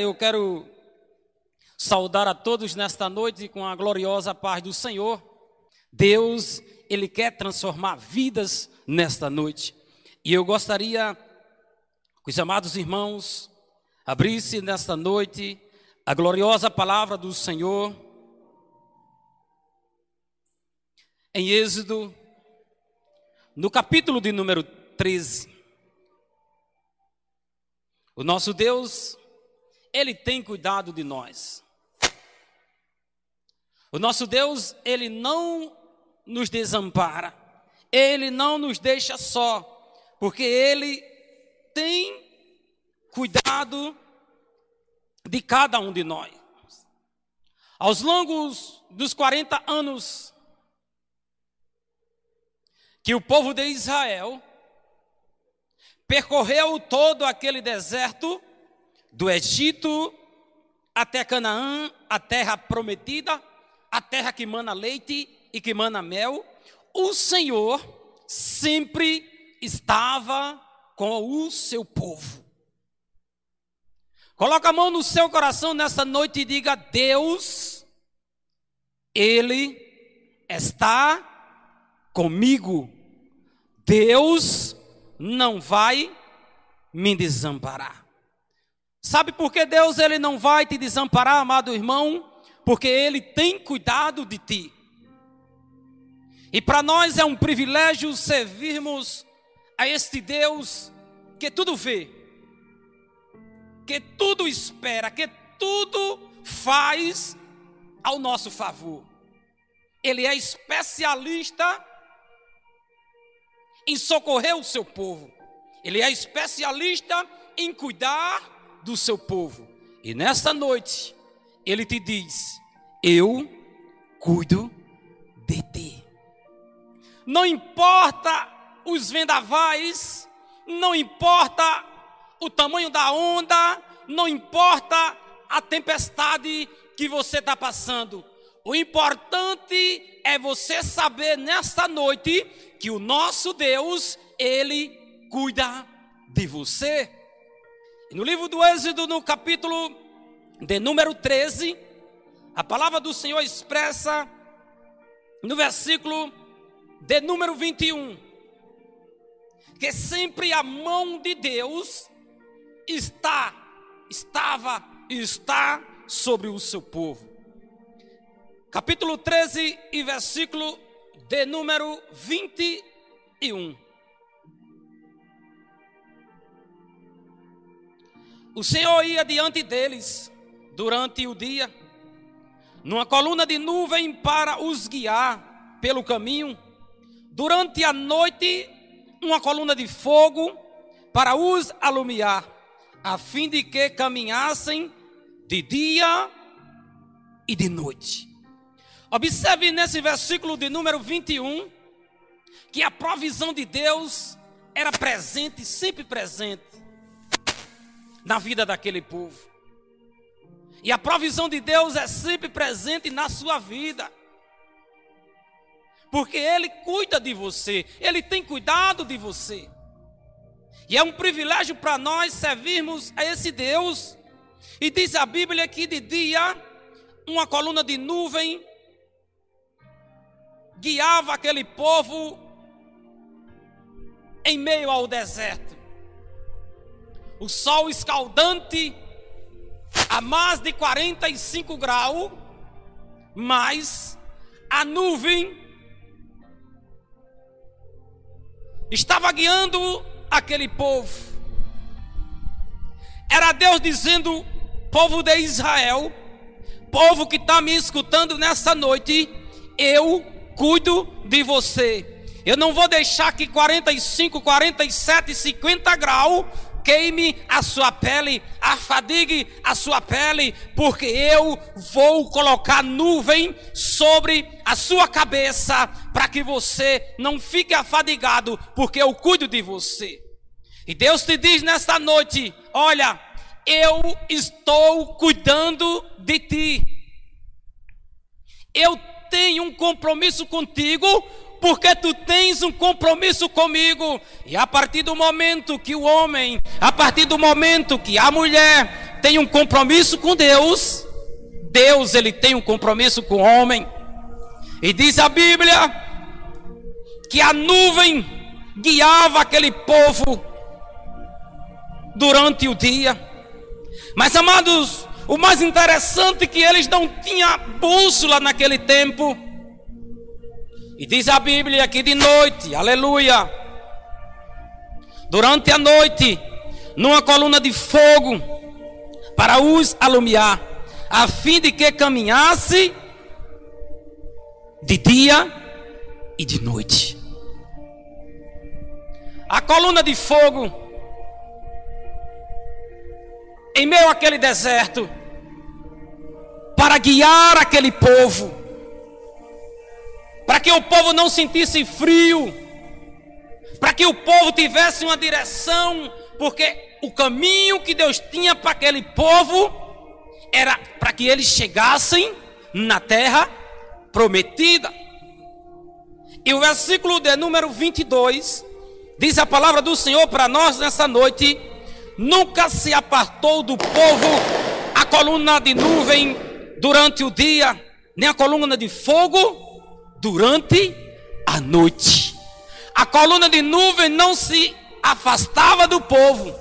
Eu quero saudar a todos nesta noite com a gloriosa paz do Senhor. Deus, Ele quer transformar vidas nesta noite. E eu gostaria que os amados irmãos abrissem nesta noite a gloriosa palavra do Senhor em Êxodo, no capítulo de número 13. O nosso Deus ele tem cuidado de nós. O nosso Deus, Ele não nos desampara, Ele não nos deixa só, porque Ele tem cuidado de cada um de nós. Aos longos dos 40 anos que o povo de Israel percorreu todo aquele deserto, do Egito até Canaã, a terra prometida, a terra que mana leite e que mana mel, o Senhor sempre estava com o seu povo. Coloca a mão no seu coração nessa noite e diga: Deus, Ele está comigo. Deus não vai me desamparar. Sabe por que Deus ele não vai te desamparar, amado irmão? Porque ele tem cuidado de ti. E para nós é um privilégio servirmos a este Deus que tudo vê, que tudo espera, que tudo faz ao nosso favor. Ele é especialista em socorrer o seu povo. Ele é especialista em cuidar do seu povo. E nesta noite, ele te diz: Eu cuido de ti. Não importa os vendavais, não importa o tamanho da onda, não importa a tempestade que você está passando. O importante é você saber nesta noite que o nosso Deus, Ele cuida de você. No livro do Êxodo, no capítulo de número 13, a palavra do Senhor expressa no versículo de número 21 que sempre a mão de Deus está, estava e está sobre o seu povo. Capítulo 13 e versículo de número 21. O Senhor ia diante deles durante o dia, numa coluna de nuvem para os guiar pelo caminho, durante a noite, uma coluna de fogo para os alumiar, a fim de que caminhassem de dia e de noite. Observe nesse versículo de número 21 que a provisão de Deus era presente, sempre presente na vida daquele povo. E a provisão de Deus é sempre presente na sua vida. Porque Ele cuida de você, Ele tem cuidado de você. E é um privilégio para nós servirmos a esse Deus. E diz a Bíblia que de dia, uma coluna de nuvem guiava aquele povo em meio ao deserto o sol escaldante a mais de 45 graus, mas a nuvem estava guiando aquele povo. Era Deus dizendo, povo de Israel, povo que está me escutando nessa noite, eu cuido de você. Eu não vou deixar que 45, 47, 50 graus queime a sua pele, afadigue a sua pele, porque eu vou colocar nuvem sobre a sua cabeça, para que você não fique afadigado, porque eu cuido de você. E Deus te diz nesta noite: olha, eu estou cuidando de ti. Eu tenho um compromisso contigo porque tu tens um compromisso comigo. E a partir do momento que o homem, a partir do momento que a mulher tem um compromisso com Deus, Deus ele tem um compromisso com o homem. E diz a Bíblia que a nuvem guiava aquele povo durante o dia. Mas amados, o mais interessante é que eles não tinham bússola naquele tempo. E diz a Bíblia que de noite, aleluia, durante a noite, numa coluna de fogo, para os alumiar, a fim de que caminhasse de dia e de noite. A coluna de fogo, em meio àquele deserto, para guiar aquele povo, para que o povo não sentisse frio, para que o povo tivesse uma direção, porque o caminho que Deus tinha para aquele povo era para que eles chegassem na terra prometida. E o versículo de número 22 diz a palavra do Senhor para nós nessa noite: nunca se apartou do povo a coluna de nuvem durante o dia, nem a coluna de fogo durante a noite. A coluna de nuvem não se afastava do povo.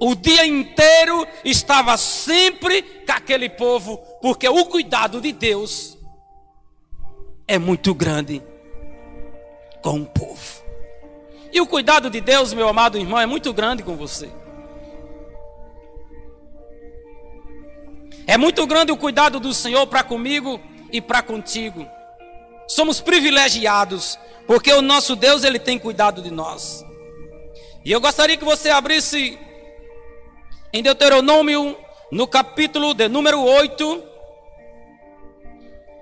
O dia inteiro estava sempre com aquele povo, porque o cuidado de Deus é muito grande com o povo. E o cuidado de Deus, meu amado irmão, é muito grande com você. É muito grande o cuidado do Senhor para comigo e para contigo. Somos privilegiados, porque o nosso Deus ele tem cuidado de nós. E eu gostaria que você abrisse em Deuteronômio, no capítulo de número 8,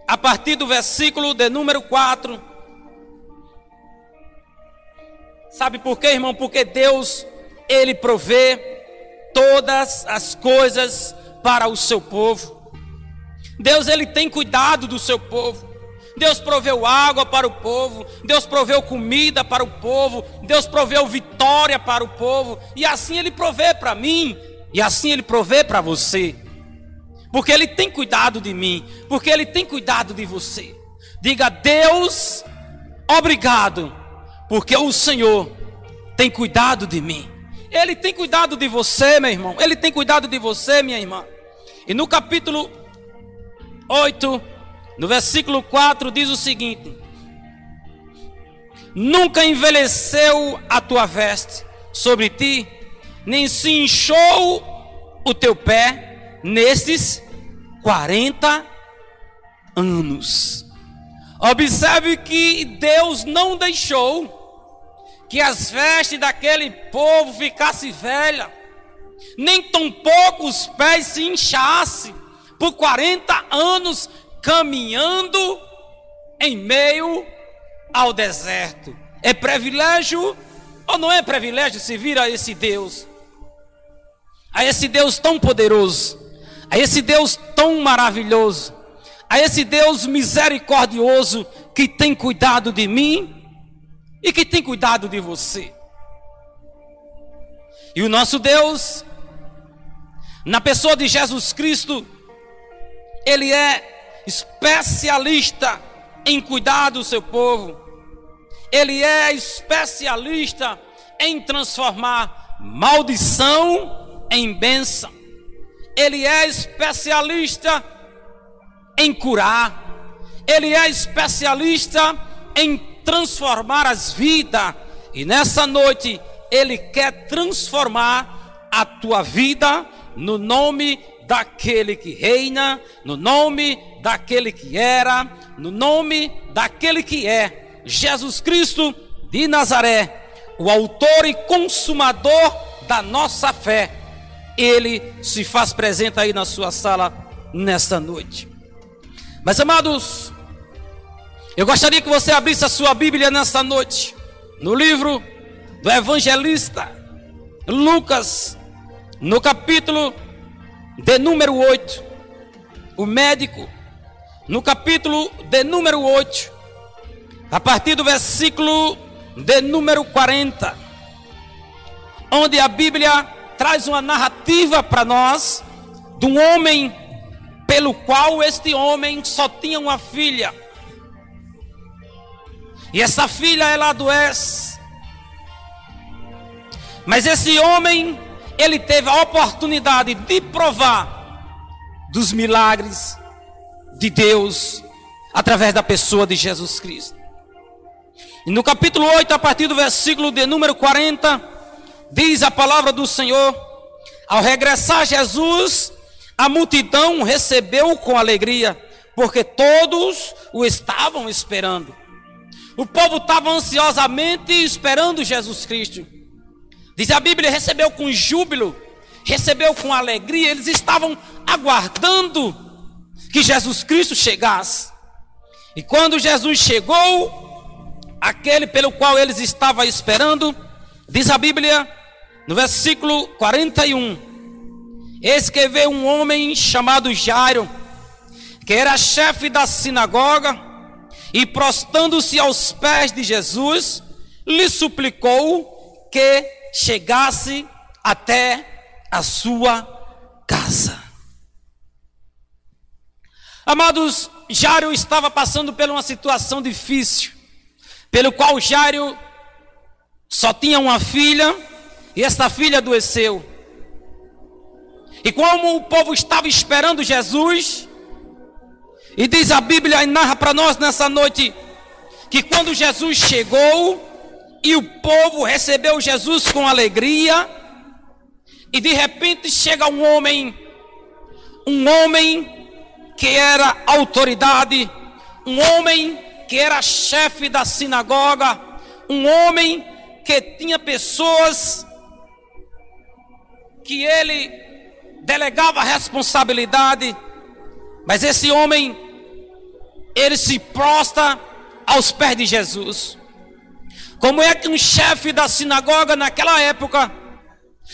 a partir do versículo de número 4. Sabe por quê, irmão? Porque Deus, Ele provê todas as coisas para o seu povo. Deus, Ele tem cuidado do seu povo. Deus proveu água para o povo, Deus proveu comida para o povo, Deus proveu vitória para o povo, e assim Ele provê para mim, e assim Ele provê para você, porque Ele tem cuidado de mim, porque Ele tem cuidado de você. Diga, Deus, obrigado, porque o Senhor tem cuidado de mim. Ele tem cuidado de você, meu irmão. Ele tem cuidado de você, minha irmã. E no capítulo 8, no versículo 4 diz o seguinte: Nunca envelheceu a tua veste sobre ti, nem se inchou o teu pé nesses 40 anos. Observe que Deus não deixou que as vestes daquele povo ficassem velhas, nem tampouco os pés se inchassem por 40 anos caminhando em meio ao deserto. É privilégio ou não é privilégio se vir a esse Deus? A esse Deus tão poderoso, a esse Deus tão maravilhoso, a esse Deus misericordioso que tem cuidado de mim e que tem cuidado de você. E o nosso Deus, na pessoa de Jesus Cristo, Ele é especialista em cuidar do seu povo. Ele é especialista em transformar maldição em bênção. Ele é especialista em curar. Ele é especialista em transformar as vidas. E nessa noite, Ele quer transformar a tua vida no nome daquele que reina, no nome daquele que era, no nome daquele que é, Jesus Cristo de Nazaré, o autor e consumador da nossa fé. Ele se faz presente aí na sua sala nesta noite. Mas amados, eu gostaria que você abrisse a sua Bíblia nesta noite, no livro do evangelista Lucas, no capítulo de número 8, o médico, no capítulo de número 8, a partir do versículo de número 40, onde a Bíblia traz uma narrativa para nós de um homem pelo qual este homem só tinha uma filha. E essa filha ela adoece. Mas esse homem, ele teve a oportunidade de provar dos milagres de Deus através da pessoa de Jesus Cristo. E no capítulo 8, a partir do versículo de número 40, diz a palavra do Senhor: Ao regressar Jesus, a multidão recebeu com alegria, porque todos o estavam esperando. O povo estava ansiosamente esperando Jesus Cristo. Diz a Bíblia: recebeu com júbilo, recebeu com alegria, eles estavam aguardando que Jesus Cristo chegasse. E quando Jesus chegou, aquele pelo qual eles estavam esperando, diz a Bíblia, no versículo 41, eis que veio um homem chamado Jairo, que era chefe da sinagoga, e prostando-se aos pés de Jesus, lhe suplicou que chegasse até a sua casa. Amados, Jário estava passando por uma situação difícil, pelo qual Jário só tinha uma filha e esta filha adoeceu. E como o povo estava esperando Jesus, e diz a Bíblia e narra para nós nessa noite que quando Jesus chegou e o povo recebeu Jesus com alegria, e de repente chega um homem, um homem que era autoridade, um homem que era chefe da sinagoga, um homem que tinha pessoas que ele delegava responsabilidade, mas esse homem ele se prostra aos pés de Jesus. Como é que um chefe da sinagoga naquela época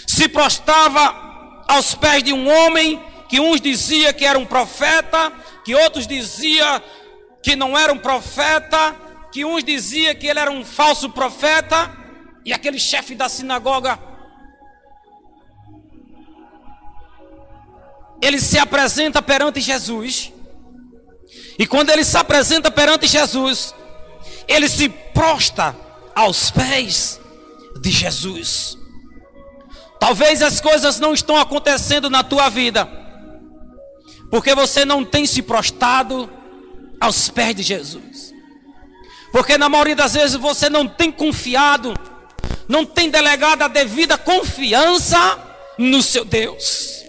se prostrava aos pés de um homem que uns diziam que era um profeta, que outros diziam que não era um profeta, que uns diziam que ele era um falso profeta, e aquele chefe da sinagoga, ele se apresenta perante Jesus, e quando ele se apresenta perante Jesus, ele se prosta aos pés de Jesus. Talvez as coisas não estão acontecendo na tua vida porque você não tem se prostrado aos pés de Jesus. Porque na maioria das vezes você não tem confiado, não tem delegado a devida confiança no seu Deus.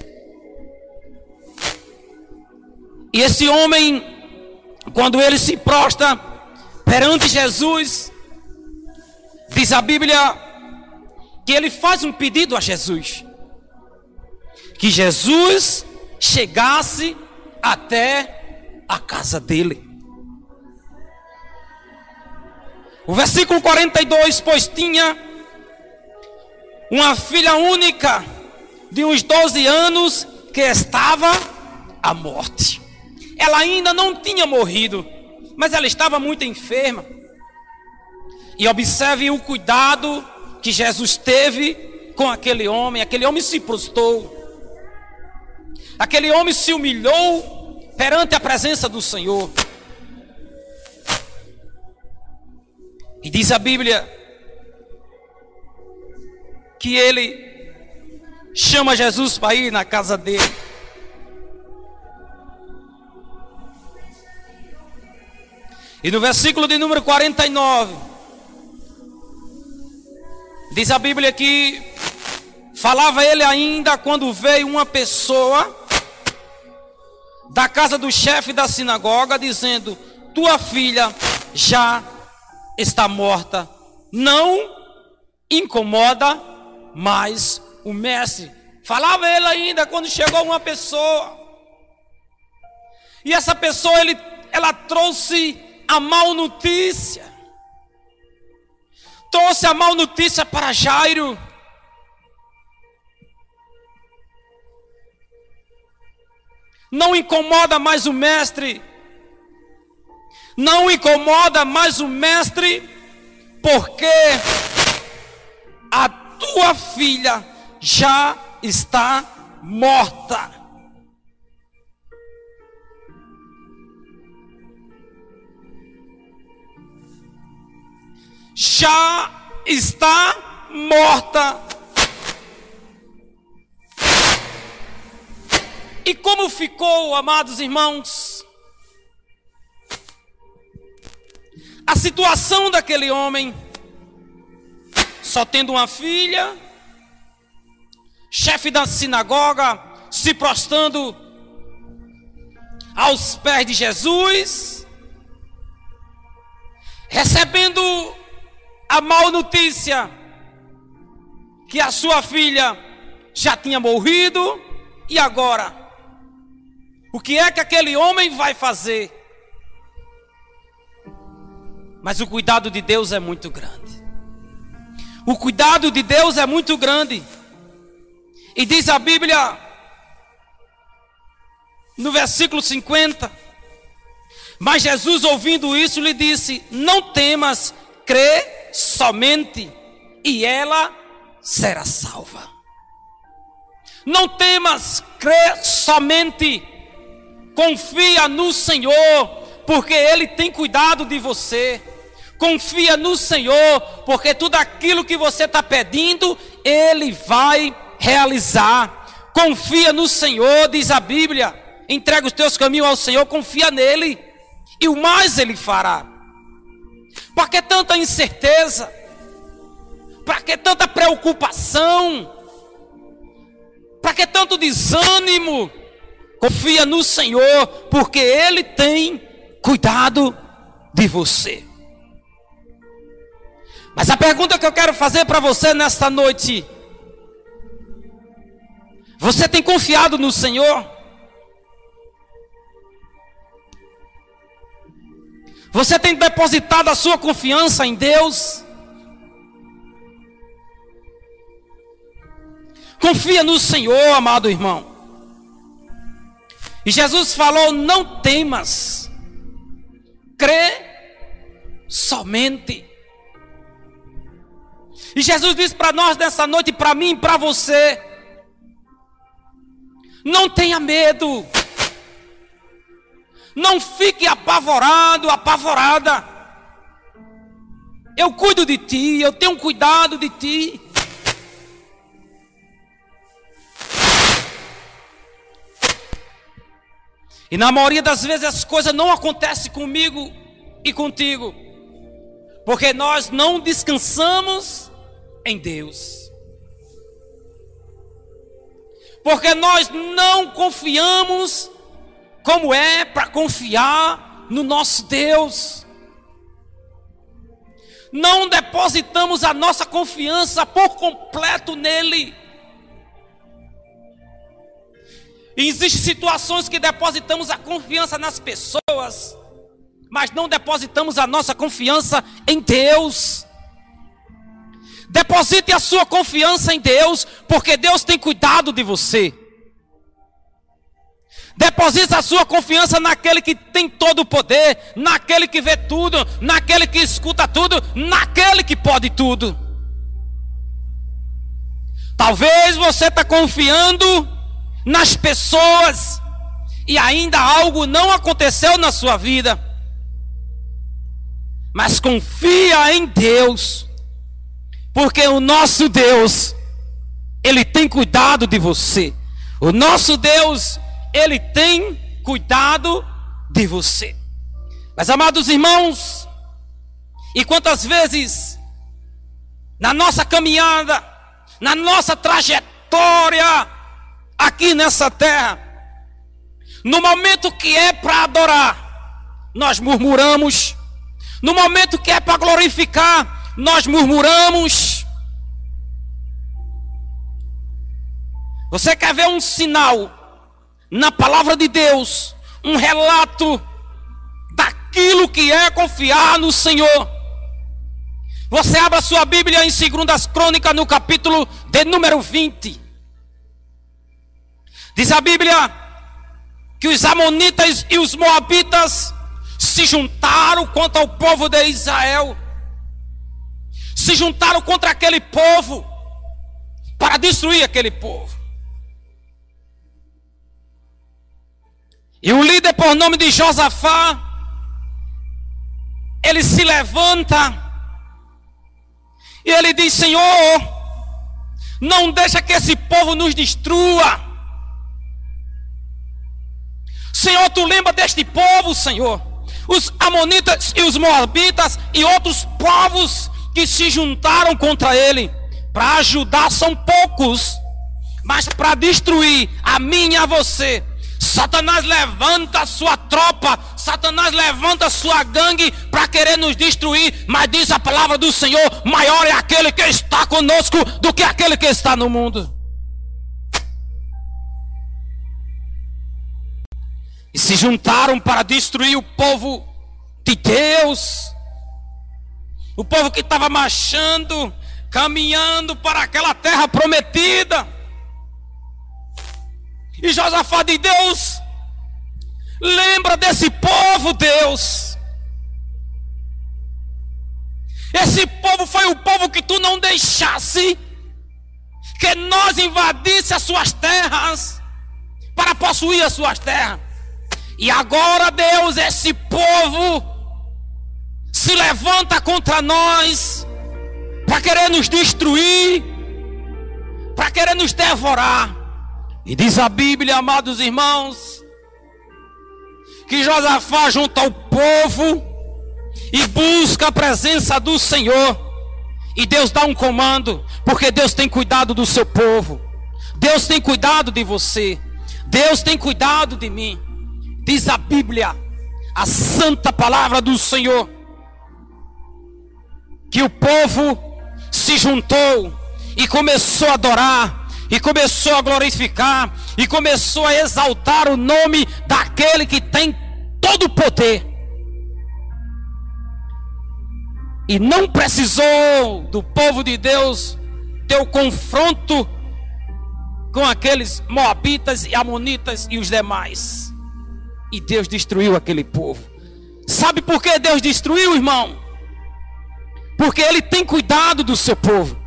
E esse homem, quando ele se prostra perante Jesus, diz a Bíblia que ele faz um pedido a Jesus. Que Jesus chegasse até a casa dele. O versículo 42: Pois tinha uma filha única de uns 12 anos que estava à morte. Ela ainda não tinha morrido, mas ela estava muito enferma. E observe o cuidado que Jesus teve com aquele homem. Aquele homem se prostrou. Aquele homem se humilhou perante a presença do Senhor. E diz a Bíblia que ele chama Jesus para ir na casa dele. E no versículo de número 49, diz a Bíblia que falava ele ainda quando veio uma pessoa da casa do chefe da sinagoga, dizendo: Tua filha já está morta. Não incomoda mais o mestre. Falava ele ainda quando chegou uma pessoa. E essa pessoa ele, ela trouxe a mal notícia. Trouxe a mal notícia para Jairo. Não incomoda mais o mestre, não incomoda mais o mestre, porque a tua filha já está morta. Já está morta. E como ficou, amados irmãos? A situação daquele homem, só tendo uma filha, chefe da sinagoga, se prostrando aos pés de Jesus, recebendo a mal notícia que a sua filha já tinha morrido, e agora? O que é que aquele homem vai fazer? Mas o cuidado de Deus é muito grande. O cuidado de Deus é muito grande. E diz a Bíblia, no versículo 50, mas Jesus, ouvindo isso, lhe disse: Não temas, crê somente, e ela será salva. Não temas, crê somente, Confia no Senhor, porque Ele tem cuidado de você. Confia no Senhor, porque tudo aquilo que você está pedindo, Ele vai realizar. Confia no Senhor, diz a Bíblia. Entrega os teus caminhos ao Senhor, confia nele, e o mais Ele fará. Para que tanta incerteza? Para que tanta preocupação? Para que tanto desânimo? Confia no Senhor, porque Ele tem cuidado de você. Mas a pergunta que eu quero fazer para você nesta noite: Você tem confiado no Senhor? Você tem depositado a sua confiança em Deus? Confia no Senhor, amado irmão. E Jesus falou: Não temas, crê somente. E Jesus disse para nós nessa noite, para mim e para você: Não tenha medo, não fique apavorado, apavorada. Eu cuido de ti, eu tenho cuidado de ti. E na maioria das vezes as coisas não acontecem comigo e contigo, porque nós não descansamos em Deus. Porque nós não confiamos como é para confiar no nosso Deus. Não depositamos a nossa confiança por completo nele. Existem situações que depositamos a confiança nas pessoas, mas não depositamos a nossa confiança em Deus. Deposite a sua confiança em Deus, porque Deus tem cuidado de você. Deposite a sua confiança naquele que tem todo o poder, naquele que vê tudo, naquele que escuta tudo, naquele que pode tudo. Talvez você está confiando nas pessoas e ainda algo não aconteceu na sua vida. Mas confia em Deus, porque o nosso Deus, Ele tem cuidado de você. O nosso Deus, Ele tem cuidado de você. Mas amados irmãos, e quantas vezes na nossa caminhada, na nossa trajetória, aqui nessa terra, no momento que é para adorar, nós murmuramos, no momento que é para glorificar, nós murmuramos. Você quer ver um sinal na palavra de Deus, um relato daquilo que é confiar no Senhor? Você abre a sua Bíblia em 2 Crônicas, no capítulo de número 20. Diz a Bíblia que os Amonitas e os Moabitas se juntaram contra o povo de Israel, se juntaram contra aquele povo, para destruir aquele povo. E o líder por nome de Josafá, ele se levanta e ele diz: Senhor, não deixa que esse povo nos destrua. Senhor, tu lembra deste povo, Senhor? Os amonitas e os moabitas e outros povos que se juntaram contra ele para ajudar são poucos, mas para destruir a mim e a você Satanás levanta sua tropa, Satanás levanta sua gangue para querer nos destruir, mas diz a palavra do Senhor: maior é aquele que está conosco do que aquele que está no mundo. E se juntaram para destruir o povo de Deus, o povo que estava marchando, caminhando para aquela terra prometida. E Josafá de Deus, lembra desse povo, Deus. Esse povo foi o povo que tu não deixasse que nós invadisse as suas terras para possuir as suas terras. E agora, Deus, esse povo se levanta contra nós para querer nos destruir, para querer nos devorar. E diz a Bíblia, amados irmãos, que Josafá junta o povo e busca a presença do Senhor. E Deus dá um comando, porque Deus tem cuidado do seu povo. Deus tem cuidado de você. Deus tem cuidado de mim. Diz a Bíblia, a santa palavra do Senhor, que o povo se juntou e começou a adorar e começou a glorificar, e começou a exaltar o nome daquele que tem todo o poder. E não precisou do povo de Deus ter o confronto com aqueles moabitas e amonitas e os demais. E Deus destruiu aquele povo. Sabe por que Deus destruiu, irmão? Porque Ele tem cuidado do seu povo.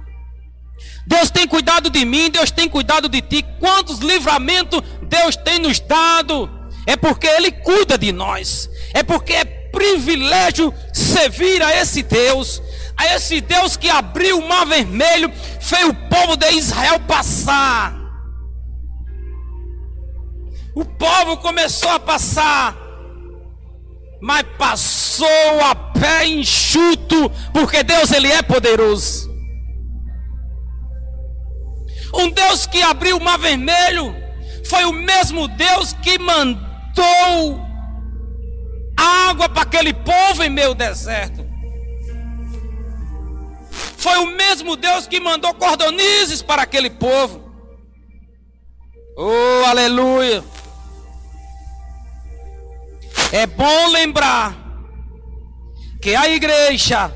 Deus tem cuidado de mim, Deus tem cuidado de ti. Quantos livramentos Deus tem nos dado? É porque Ele cuida de nós. É porque é privilégio servir a esse Deus. A esse Deus que abriu o mar vermelho, fez o povo de Israel passar. O povo começou a passar, mas passou a pé enxuto, porque Deus ele é poderoso. Um Deus que abriu o mar vermelho foi o mesmo Deus que mandou água para aquele povo em meio deserto. Foi o mesmo Deus que mandou cordonizes para aquele povo. Oh, aleluia. É bom lembrar que a igreja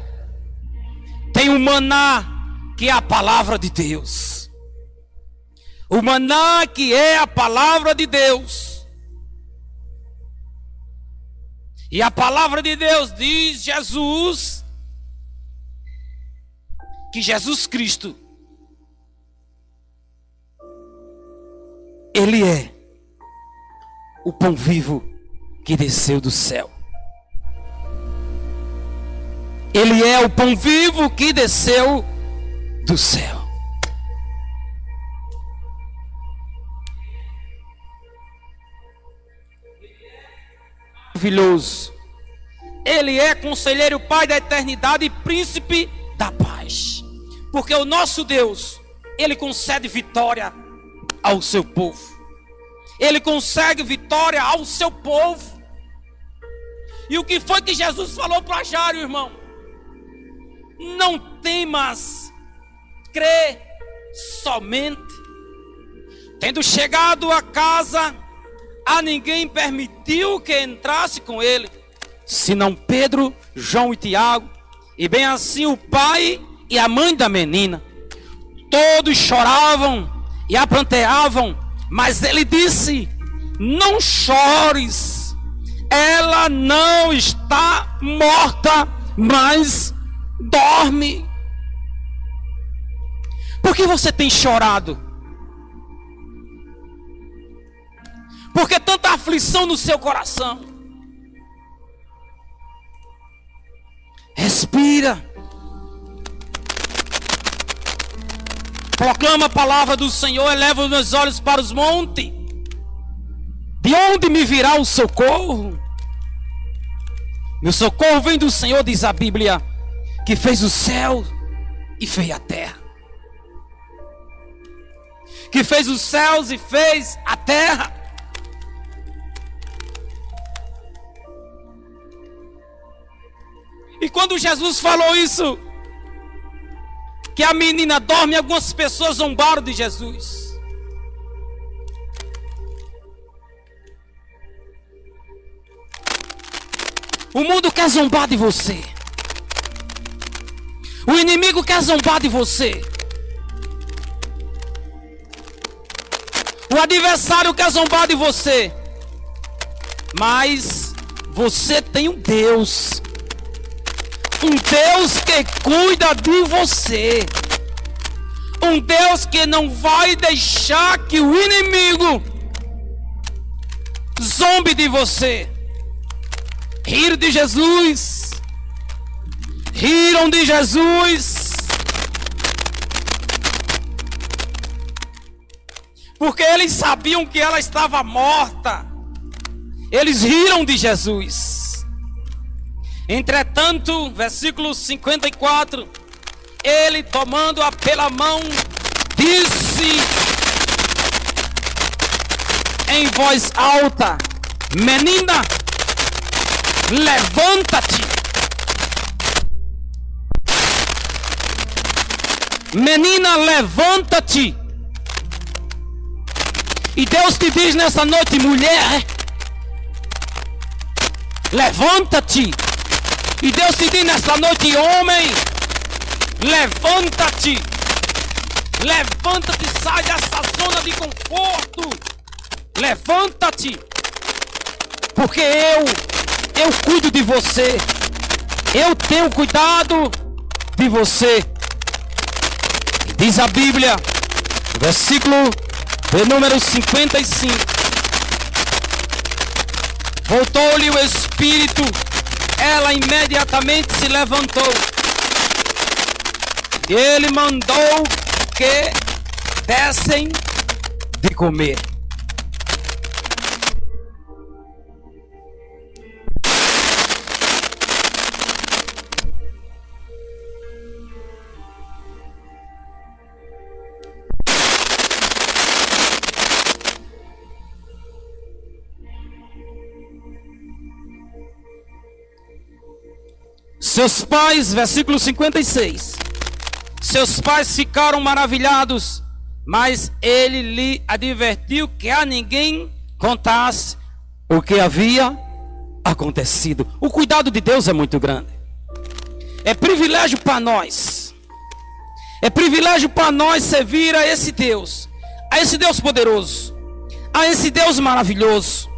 tem um maná que é a palavra de Deus. O maná que é a palavra de Deus. E a palavra de Deus diz Jesus que Jesus Cristo ele é o pão vivo que desceu do céu. Ele é o pão vivo que desceu do céu. maravilhoso. Ele é conselheiro, Pai da eternidade e príncipe da paz. Porque o nosso Deus, ele concede vitória ao seu povo. Ele consegue vitória ao seu povo. E o que foi que Jesus falou para Jário, irmão? Não temas, crê somente. Tendo chegado a casa, a ninguém permitiu que entrasse com ele, senão Pedro, João e Tiago, e bem assim o pai e a mãe da menina. Todos choravam e a planteavam, mas ele disse: Não chores, ela não está morta, mas dorme. Por que você tem chorado? Por que tanta aflição no seu coração? Respira. Proclama a palavra do Senhor, eleva os meus olhos para os montes. De onde me virá o socorro? Meu socorro vem do Senhor, diz a Bíblia, que fez o céu e fez a terra. Que fez os céus e fez a terra. E quando Jesus falou isso, que a menina dorme, algumas pessoas zombaram de Jesus. O mundo quer zombar de você. O inimigo quer zombar de você. O adversário quer zombar de você. Mas você tem um Deus. Um Deus que cuida de você. Um Deus que não vai deixar que o inimigo zombe de você. Riram de Jesus. Riram de Jesus. Porque eles sabiam que ela estava morta. Eles riram de Jesus. Entretanto, versículo 54, ele tomando-a pela mão, disse em voz alta: Menina, levanta-te. Menina, levanta-te. E Deus te diz nessa noite, mulher, levanta-te. E Deus te diz nessa noite, homem, levanta-te. Levanta-te, sai dessa zona de conforto. Levanta-te. Porque eu eu cuido de você. Eu tenho cuidado de você. Diz a Bíblia, versículo de número 55. Voltou-lhe o espírito, ela imediatamente se levantou. E ele mandou que dessem de comer. Seus pais, versículo 56. Seus pais ficaram maravilhados, mas ele lhe advertiu que a ninguém contasse o que havia acontecido. O cuidado de Deus é muito grande. É privilégio para nós. É privilégio para nós servir a esse Deus, a esse Deus poderoso, a esse Deus maravilhoso,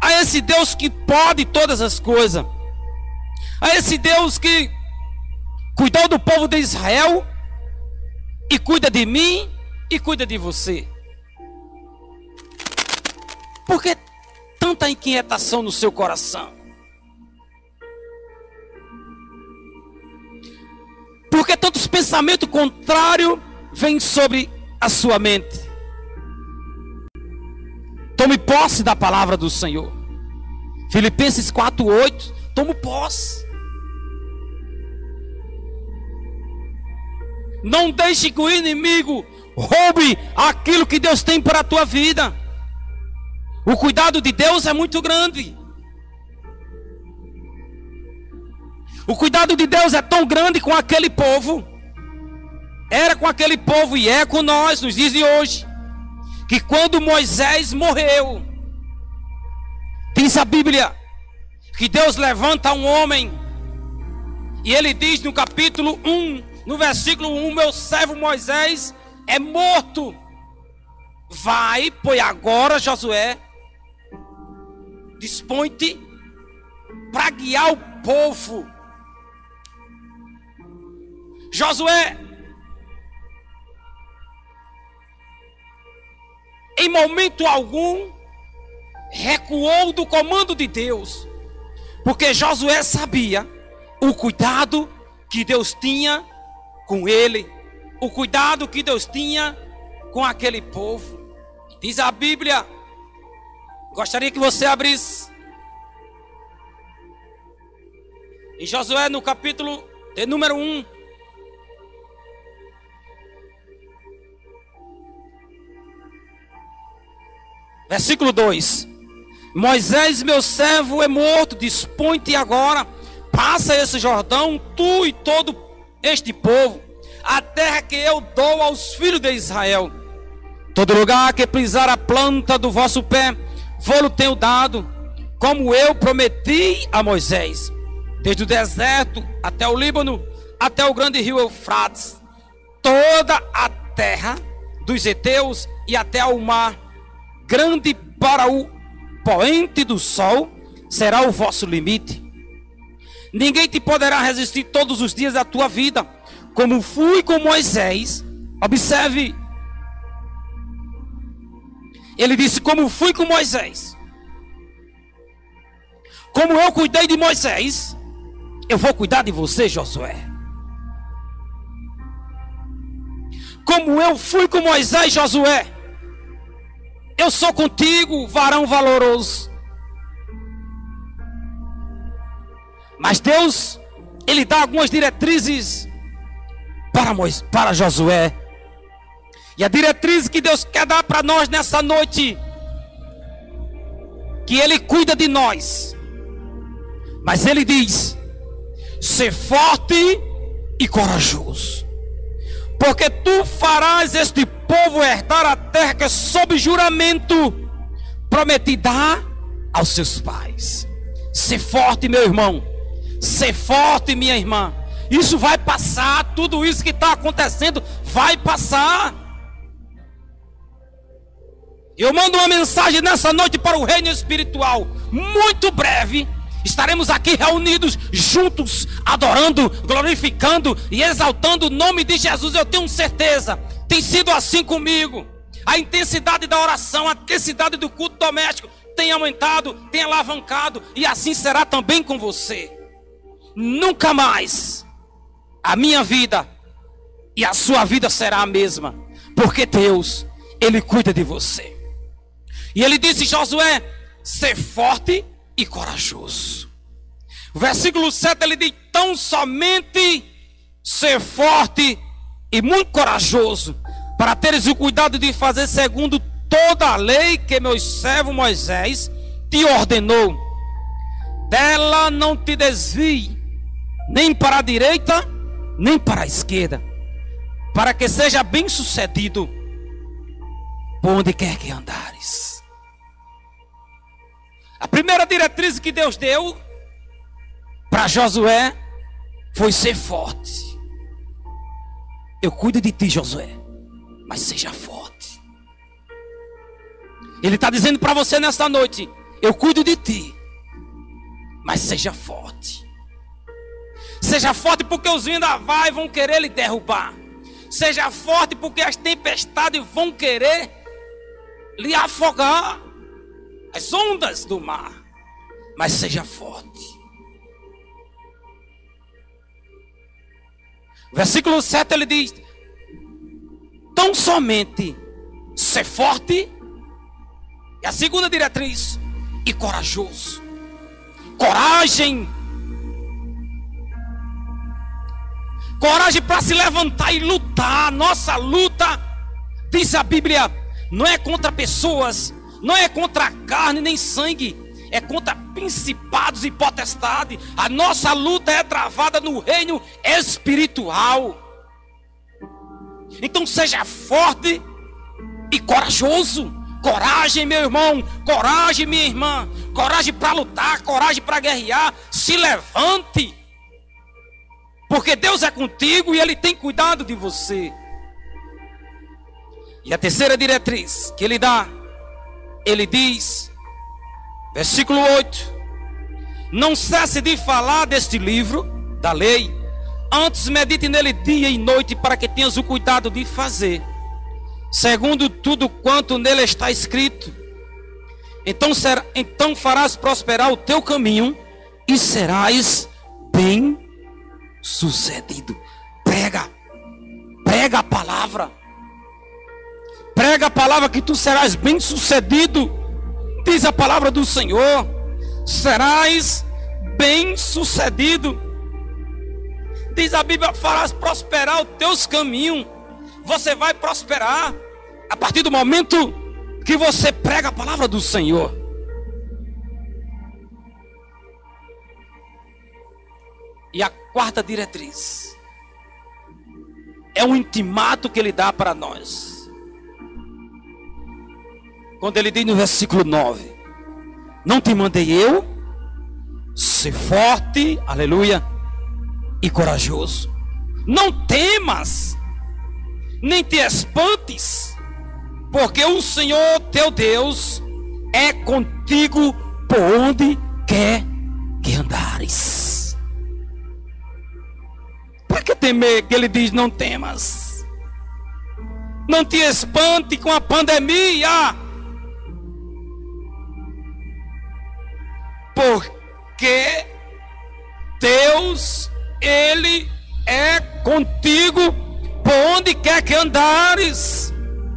a esse Deus que pode todas as coisas a esse Deus que cuidou do povo de Israel e cuida de mim e cuida de você. Por que tanta inquietação no seu coração? Por que tantos pensamentos contrários vêm sobre a sua mente? Tome posse da palavra do Senhor. Filipenses 4:8, tome posse. Não deixe que o inimigo roube aquilo que Deus tem para a tua vida. O cuidado de Deus é muito grande. O cuidado de Deus é tão grande com aquele povo. Era com aquele povo e é com nós nos dias de hoje. Que quando Moisés morreu, diz a Bíblia que Deus levanta um homem. E ele diz no capítulo 1 no versículo 1, meu servo Moisés é morto. Vai, pois agora, Josué, dispõe-te para guiar o povo. Josué, em momento algum, recuou do comando de Deus, porque Josué sabia o cuidado que Deus tinha com ele, o cuidado que Deus tinha com aquele povo. Diz a Bíblia, gostaria que você abrisse em Josué no capítulo de número 1. Versículo 2: Moisés, meu servo, é morto. Dispõe-te agora, passa esse Jordão, tu e todo este povo, a terra que eu dou aos filhos de Israel. Todo lugar que pisar a planta do vosso pé, vou-lo tenho dado, como eu prometi a Moisés, desde o deserto até o Líbano, até o grande rio Eufrates, toda a terra dos heteus e até ao mar grande para o poente do sol será o vosso limite. Ninguém te poderá resistir todos os dias da tua vida, como fui com Moisés. Observe. Ele disse: Como fui com Moisés. Como eu cuidei de Moisés, eu vou cuidar de você, Josué. Como eu fui com Moisés, Josué eu sou contigo, varão valoroso. Mas Deus, Ele dá algumas diretrizes para, Moisés, para Josué. E a diretriz que Deus quer dar para nós nessa noite, que Ele cuida de nós. Mas Ele diz: ser forte e corajoso, porque tu farás este povo herdar a terra que sob juramento prometi dar aos seus pais. Ser forte, meu irmão. Ser forte, minha irmã. Isso vai passar. Tudo isso que está acontecendo vai passar. Eu mando uma mensagem nessa noite para o reino espiritual. Muito breve. Estaremos aqui reunidos juntos, adorando, glorificando e exaltando o nome de Jesus. Eu tenho certeza tem sido assim comigo. A intensidade da oração, a intensidade do culto doméstico tem aumentado, tem alavancado, e assim será também com você. Nunca mais a minha vida e a sua vida será a mesma, porque Deus, Ele cuida de você. E Ele disse: Josué, ser forte e corajoso. O versículo 7 ele diz: tão somente ser forte e muito corajoso, para teres o cuidado de fazer segundo toda a lei que meu servo Moisés te ordenou. Dela não te desvie, nem para a direita, nem para a esquerda, para que seja bem sucedido por onde quer que andares. A primeira diretriz que Deus deu para Josué foi ser forte. Eu cuido de ti, Josué, mas seja forte. Ele está dizendo para você nesta noite: Eu cuido de ti, mas seja forte. Seja forte porque os vendavais vão querer lhe derrubar. Seja forte porque as tempestades vão querer lhe afogar. As ondas do mar. Mas seja forte. Versículo 7 ele diz: Tão somente ser forte, e a segunda diretriz, e corajoso. Coragem. Coragem para se levantar e lutar. Nossa luta, diz a Bíblia, não é contra pessoas, não é contra carne nem sangue, é contra principados e potestades. A nossa luta é travada no reino espiritual. Então seja forte e corajoso. Coragem, meu irmão, coragem, minha irmã, coragem para lutar, coragem para guerrear. Se levante, porque Deus é contigo e Ele tem cuidado de você. E a terceira diretriz que Ele dá, Ele diz: Versículo 8: Não cesse de falar deste livro da lei, antes medite nele dia e noite, para que tenhas o cuidado de fazer, segundo tudo quanto nele está escrito. Então, será, então farás prosperar o teu caminho e serás bem sucedido. Prega, prega a palavra, prega a palavra que tu serás bem sucedido. Diz a palavra do Senhor: serás bem sucedido. Diz a Bíblia: farás prosperar os teus caminhos. Você vai prosperar a partir do momento que você prega a palavra do Senhor. E a quarta diretriz é um intimato que ele dá para nós. Quando ele diz no versículo 9: Não te mandei eu, ser forte, aleluia, e corajoso. Não temas, nem te espantes, porque o Senhor teu Deus é contigo por onde quer que andares. Para que temer que ele diz: Não temas, não te espante com a pandemia, porque Deus, Ele é contigo por onde quer que andares.